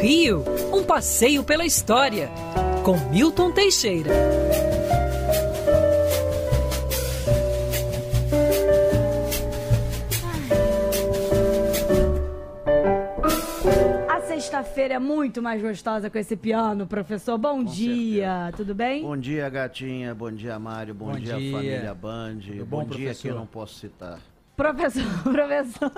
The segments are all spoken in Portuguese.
Rio, um passeio pela história, com Milton Teixeira. A sexta-feira é muito mais gostosa com esse piano, professor. Bom dia, tudo bem? Bom dia, gatinha. Bom dia, Mário. Bom, Bom dia, dia. família Band. Bom bom, dia professor? que eu não posso citar. Professor, professor,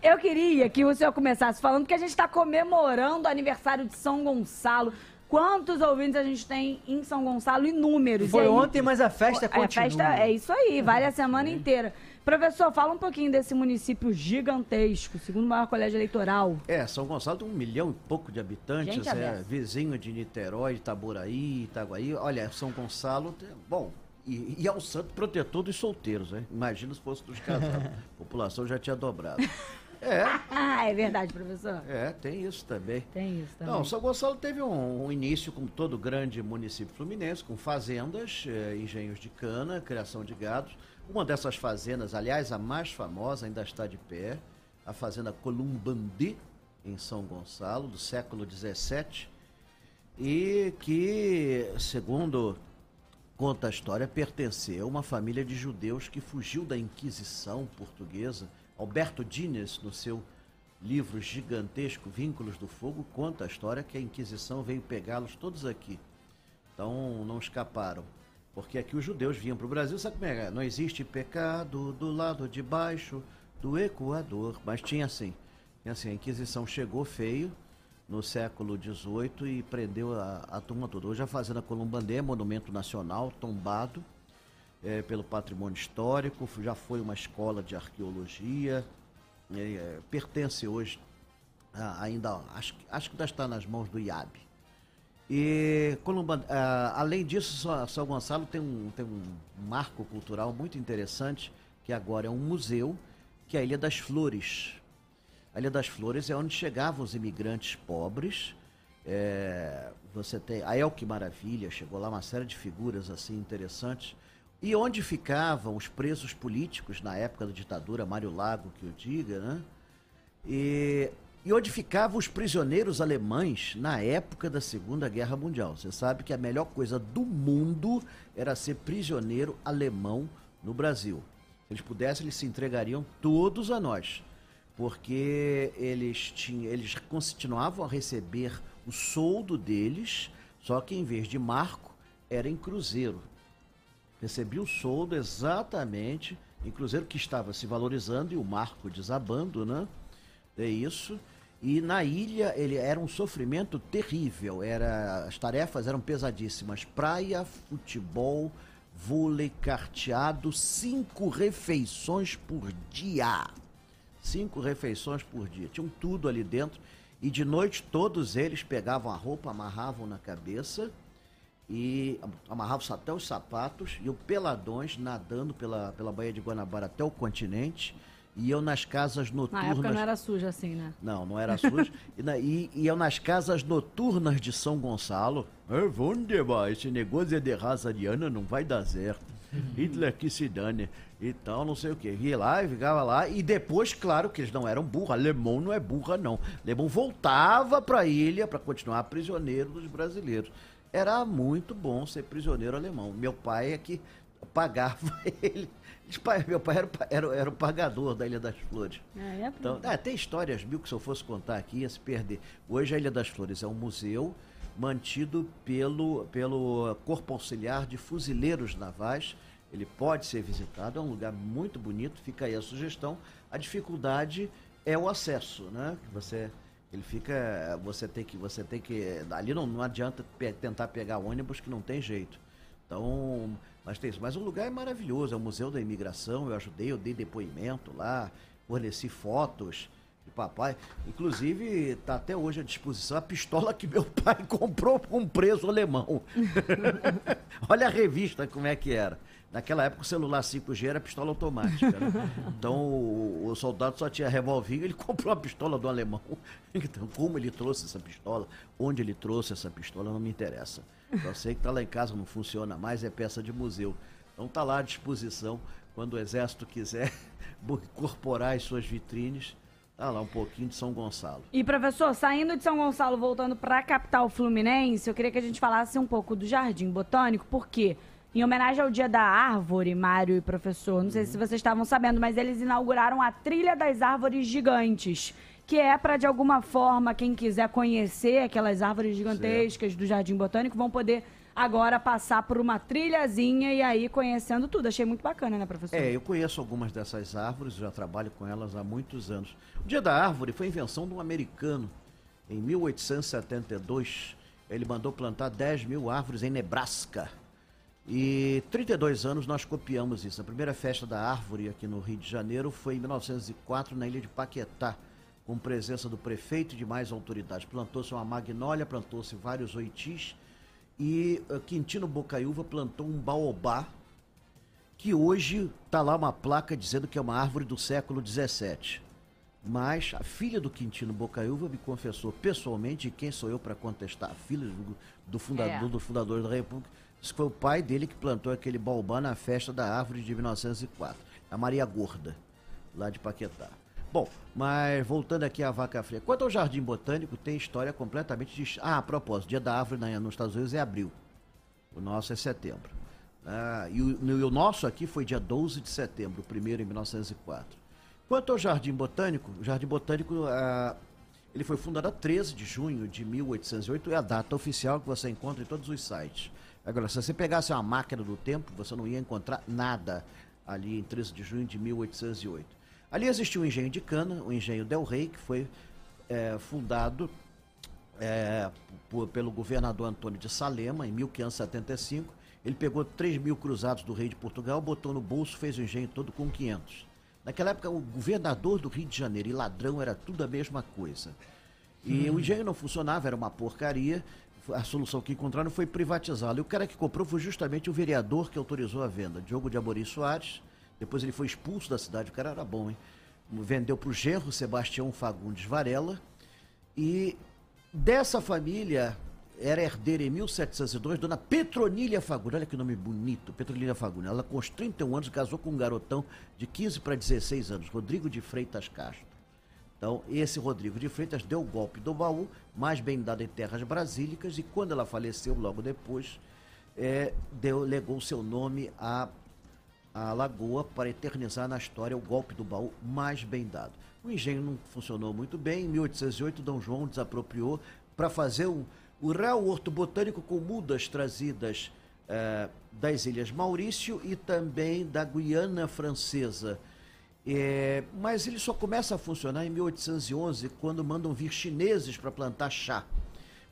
eu queria que o senhor começasse falando que a gente está comemorando o aniversário de São Gonçalo. Quantos ouvintes a gente tem em São Gonçalo? Inúmeros. Foi aí- ontem, mas a festa a continua. festa é isso aí, vale a semana inteira. Professor, fala um pouquinho desse município gigantesco, segundo maior colégio eleitoral. É, São Gonçalo tem um milhão e pouco de habitantes, Gente, é vizinho de Niterói, Itaboraí, Itaguaí. Olha, São Gonçalo, tem- bom, e, e é o santo protetor dos solteiros, né? Imagina se fosse dos casados. A população já tinha dobrado. É, Ah, é verdade, professor. é, tem isso também. Tem isso também. Não, São Gonçalo teve um, um início, como todo grande município fluminense, com fazendas, eh, engenhos de cana, criação de gados. Uma dessas fazendas, aliás, a mais famosa, ainda está de pé, a fazenda Columbandi, em São Gonçalo, do século XVII, e que, segundo conta a história, pertenceu a uma família de judeus que fugiu da Inquisição portuguesa. Alberto Dines, no seu livro gigantesco Vínculos do Fogo, conta a história que a Inquisição veio pegá-los todos aqui. Então não escaparam. Porque aqui os judeus vinham para o Brasil, sabe como é? Não existe pecado do lado de baixo do Equador. Mas tinha assim. Tinha assim, a Inquisição chegou feio no século XVIII e prendeu a, a turma toda. Hoje a Fazenda Columbandê é monumento nacional, tombado é, pelo patrimônio histórico, já foi uma escola de arqueologia, é, é, pertence hoje a- ainda, acho, que- acho que ainda está nas mãos do IAB. E Columba, ah, além disso, São Gonçalo tem um, tem um marco cultural muito interessante, que agora é um museu, que é a Ilha das Flores. A Ilha das Flores é onde chegavam os imigrantes pobres. É, você tem a El Que Maravilha, chegou lá uma série de figuras assim interessantes. E onde ficavam os presos políticos na época da ditadura, Mário Lago, que eu diga, né? E, e onde ficavam os prisioneiros alemães na época da Segunda Guerra Mundial. Você sabe que a melhor coisa do mundo era ser prisioneiro alemão no Brasil. Se eles pudessem, eles se entregariam todos a nós. Porque eles, tinham, eles continuavam a receber o soldo deles, só que em vez de marco, era em cruzeiro recebia o soldo exatamente em cruzeiro que estava se valorizando e o marco desabando, né? É isso. E na ilha ele era um sofrimento terrível. Era as tarefas eram pesadíssimas. Praia, futebol, vôlei, carteado, cinco refeições por dia. Cinco refeições por dia. Tinham tudo ali dentro. E de noite todos eles pegavam a roupa, amarravam na cabeça e amarravam até os sapatos e o peladões nadando pela, pela Baía de Guanabara até o continente e iam nas casas Na noturnas. época não era suja assim, né? Não, não era sujo. e, na, e iam nas casas noturnas de São Gonçalo. É, onde vai? Esse negócio é de raça ariana, não vai dar certo. Hitler que se dane. E tal, não sei o quê. Ia lá e ficava lá. E depois, claro, que eles não eram burros. Alemão não é burra, não. Alemão voltava pra ilha para continuar prisioneiro dos brasileiros. Era muito bom ser prisioneiro alemão. Meu pai é que pagava ele. Meu pai era, era, era o pagador da Ilha das Flores. É, é Então, é, tem histórias mil que se eu fosse contar aqui ia se perder. Hoje a Ilha das Flores é um museu mantido pelo, pelo Corpo Auxiliar de Fuzileiros Navais. Ele pode ser visitado, é um lugar muito bonito, fica aí a sugestão. A dificuldade é o acesso, né? Que Você, ele fica, você tem que, você tem que, ali não, não adianta pe- tentar pegar ônibus que não tem jeito. Então, mas tem isso. Mas o lugar é maravilhoso, é o Museu da Imigração, eu ajudei, eu dei depoimento lá, forneci fotos de papai. Inclusive, está até hoje à disposição a pistola que meu pai comprou com um preso alemão. Olha a revista como é que era. Naquela época o celular 5G era pistola automática. né? Então o, o soldado só tinha revolvinho, ele comprou a pistola do alemão. Então, como ele trouxe essa pistola, onde ele trouxe essa pistola, não me interessa. Eu sei que está lá em casa, não funciona mais, é peça de museu. Então está lá à disposição, quando o exército quiser incorporar as suas vitrines, Ah lá, um pouquinho de São Gonçalo. E, professor, saindo de São Gonçalo, voltando para a capital fluminense, eu queria que a gente falasse um pouco do Jardim Botânico, porque, em homenagem ao Dia da Árvore, Mário e professor, não sei se vocês estavam sabendo, mas eles inauguraram a Trilha das Árvores Gigantes, que é para, de alguma forma, quem quiser conhecer aquelas árvores gigantescas do Jardim Botânico, vão poder agora passar por uma trilhazinha e aí conhecendo tudo. Achei muito bacana, né, professor? É, eu conheço algumas dessas árvores, já trabalho com elas há muitos anos. O Dia da Árvore foi invenção de um americano. Em 1872, ele mandou plantar 10 mil árvores em Nebraska. E 32 anos nós copiamos isso. A primeira festa da árvore aqui no Rio de Janeiro foi em 1904, na ilha de Paquetá, com presença do prefeito e de mais autoridades. Plantou-se uma magnólia, plantou-se vários oitis e uh, Quintino Bocaiúva plantou um baobá, que hoje está lá uma placa dizendo que é uma árvore do século XVII. Mas a filha do Quintino Bocaiúva me confessou pessoalmente, e quem sou eu para contestar? A filha do, do fundador, é. do fundador da República, isso foi o pai dele que plantou aquele baobá na festa da árvore de 1904. A Maria Gorda, lá de Paquetá. Bom, mas voltando aqui à vaca fria. Quanto ao Jardim Botânico, tem história completamente de. Ah, a propósito, dia da árvore na, nos Estados Unidos é abril. O nosso é setembro. Ah, e, o, e o nosso aqui foi dia 12 de setembro, o primeiro em 1904. Quanto ao Jardim Botânico, o Jardim Botânico ah, ele foi fundado a 13 de junho de 1808, é a data oficial que você encontra em todos os sites. Agora, se você pegasse uma máquina do tempo, você não ia encontrar nada ali em 13 de junho de 1808. Ali existiu o engenho de cana, o engenho Del Rey, que foi é, fundado é, por, pelo governador Antônio de Salema, em 1575. Ele pegou 3 mil cruzados do rei de Portugal, botou no bolso, fez o engenho todo com 500. Naquela época, o governador do Rio de Janeiro e ladrão era tudo a mesma coisa. E hum. o engenho não funcionava, era uma porcaria. A solução que encontraram foi privatizá-lo. E o cara que comprou foi justamente o vereador que autorizou a venda, Diogo de Amorim Soares depois ele foi expulso da cidade, o cara era bom, hein? Vendeu para o genro Sebastião Fagundes Varela. E dessa família era herdeira em 1702, dona Petronília Fagundes. Olha que nome bonito, Petronília Fagundes. Ela com os 31 anos casou com um garotão de 15 para 16 anos, Rodrigo de Freitas Castro. Então, esse Rodrigo de Freitas deu o golpe do baú, mais bem dado em terras brasílicas, e quando ela faleceu, logo depois, é, deu, legou seu nome a a lagoa para eternizar na história o golpe do baú mais bem dado. O engenho não funcionou muito bem. Em 1808, D. João desapropriou para fazer o, o Real Horto Botânico com mudas trazidas eh, das Ilhas Maurício e também da Guiana Francesa. É, mas ele só começa a funcionar em 1811, quando mandam vir chineses para plantar chá.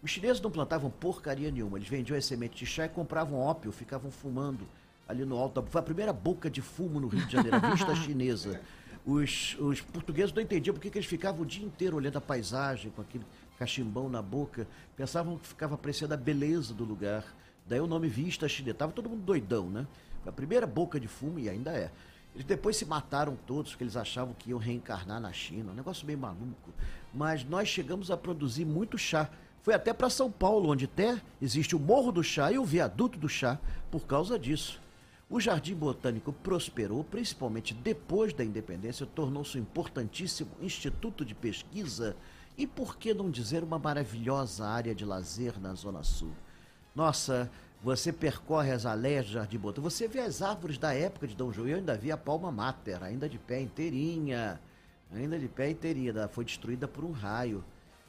Os chineses não plantavam porcaria nenhuma, eles vendiam as sementes de chá e compravam ópio, ficavam fumando ali no alto. Foi a primeira boca de fumo no Rio de Janeiro, a vista chinesa. Os, os portugueses não entendiam porque que eles ficavam o dia inteiro olhando a paisagem, com aquele cachimbão na boca. Pensavam que ficava apreciando a beleza do lugar. Daí o nome Vista Chinesa. Tava todo mundo doidão, né? Foi a primeira boca de fumo e ainda é. Eles depois se mataram todos, porque eles achavam que iam reencarnar na China. Um negócio meio maluco. Mas nós chegamos a produzir muito chá. Foi até para São Paulo, onde até existe o Morro do Chá e o Viaduto do Chá, por causa disso. O Jardim Botânico prosperou, principalmente depois da independência, tornou-se um importantíssimo instituto de pesquisa e, por que não dizer, uma maravilhosa área de lazer na Zona Sul. Nossa, você percorre as aleias do Jardim Botânico, você vê as árvores da época de Dom João, eu ainda vi a palma mater, ainda de pé inteirinha, ainda de pé inteirinha, foi destruída por um raio.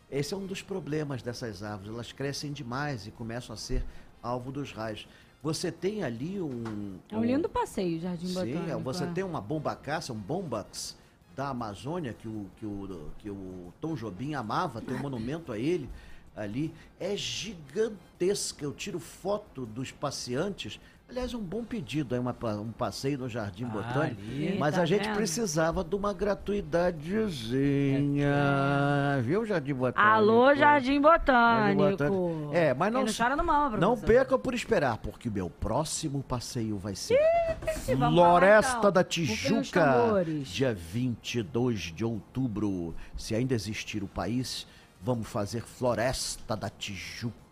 Esse é um dos problemas dessas árvores, elas crescem demais e começam a ser alvo dos raios. Você tem ali um. É um lindo passeio, Jardim sim, Botânico. Sim, você é. tem uma bombacaça, um bombax da Amazônia que o, que o, que o Tom Jobim amava, tem um monumento a ele ali. É gigantesca. Eu tiro foto dos passeantes Aliás, um bom pedido, aí, uma, um passeio no Jardim ah, Botânico. Ali, mas tá a gente vendo? precisava de uma gratuidadezinha. É. Viu, Jardim Botânico? Alô, Jardim Botânico. Jardim Botânico. É, mas não, não chora no mal, Não perca por esperar, porque o meu próximo passeio vai ser Floresta então. da Tijuca, dia 22 de outubro. Se ainda existir o país, vamos fazer Floresta da Tijuca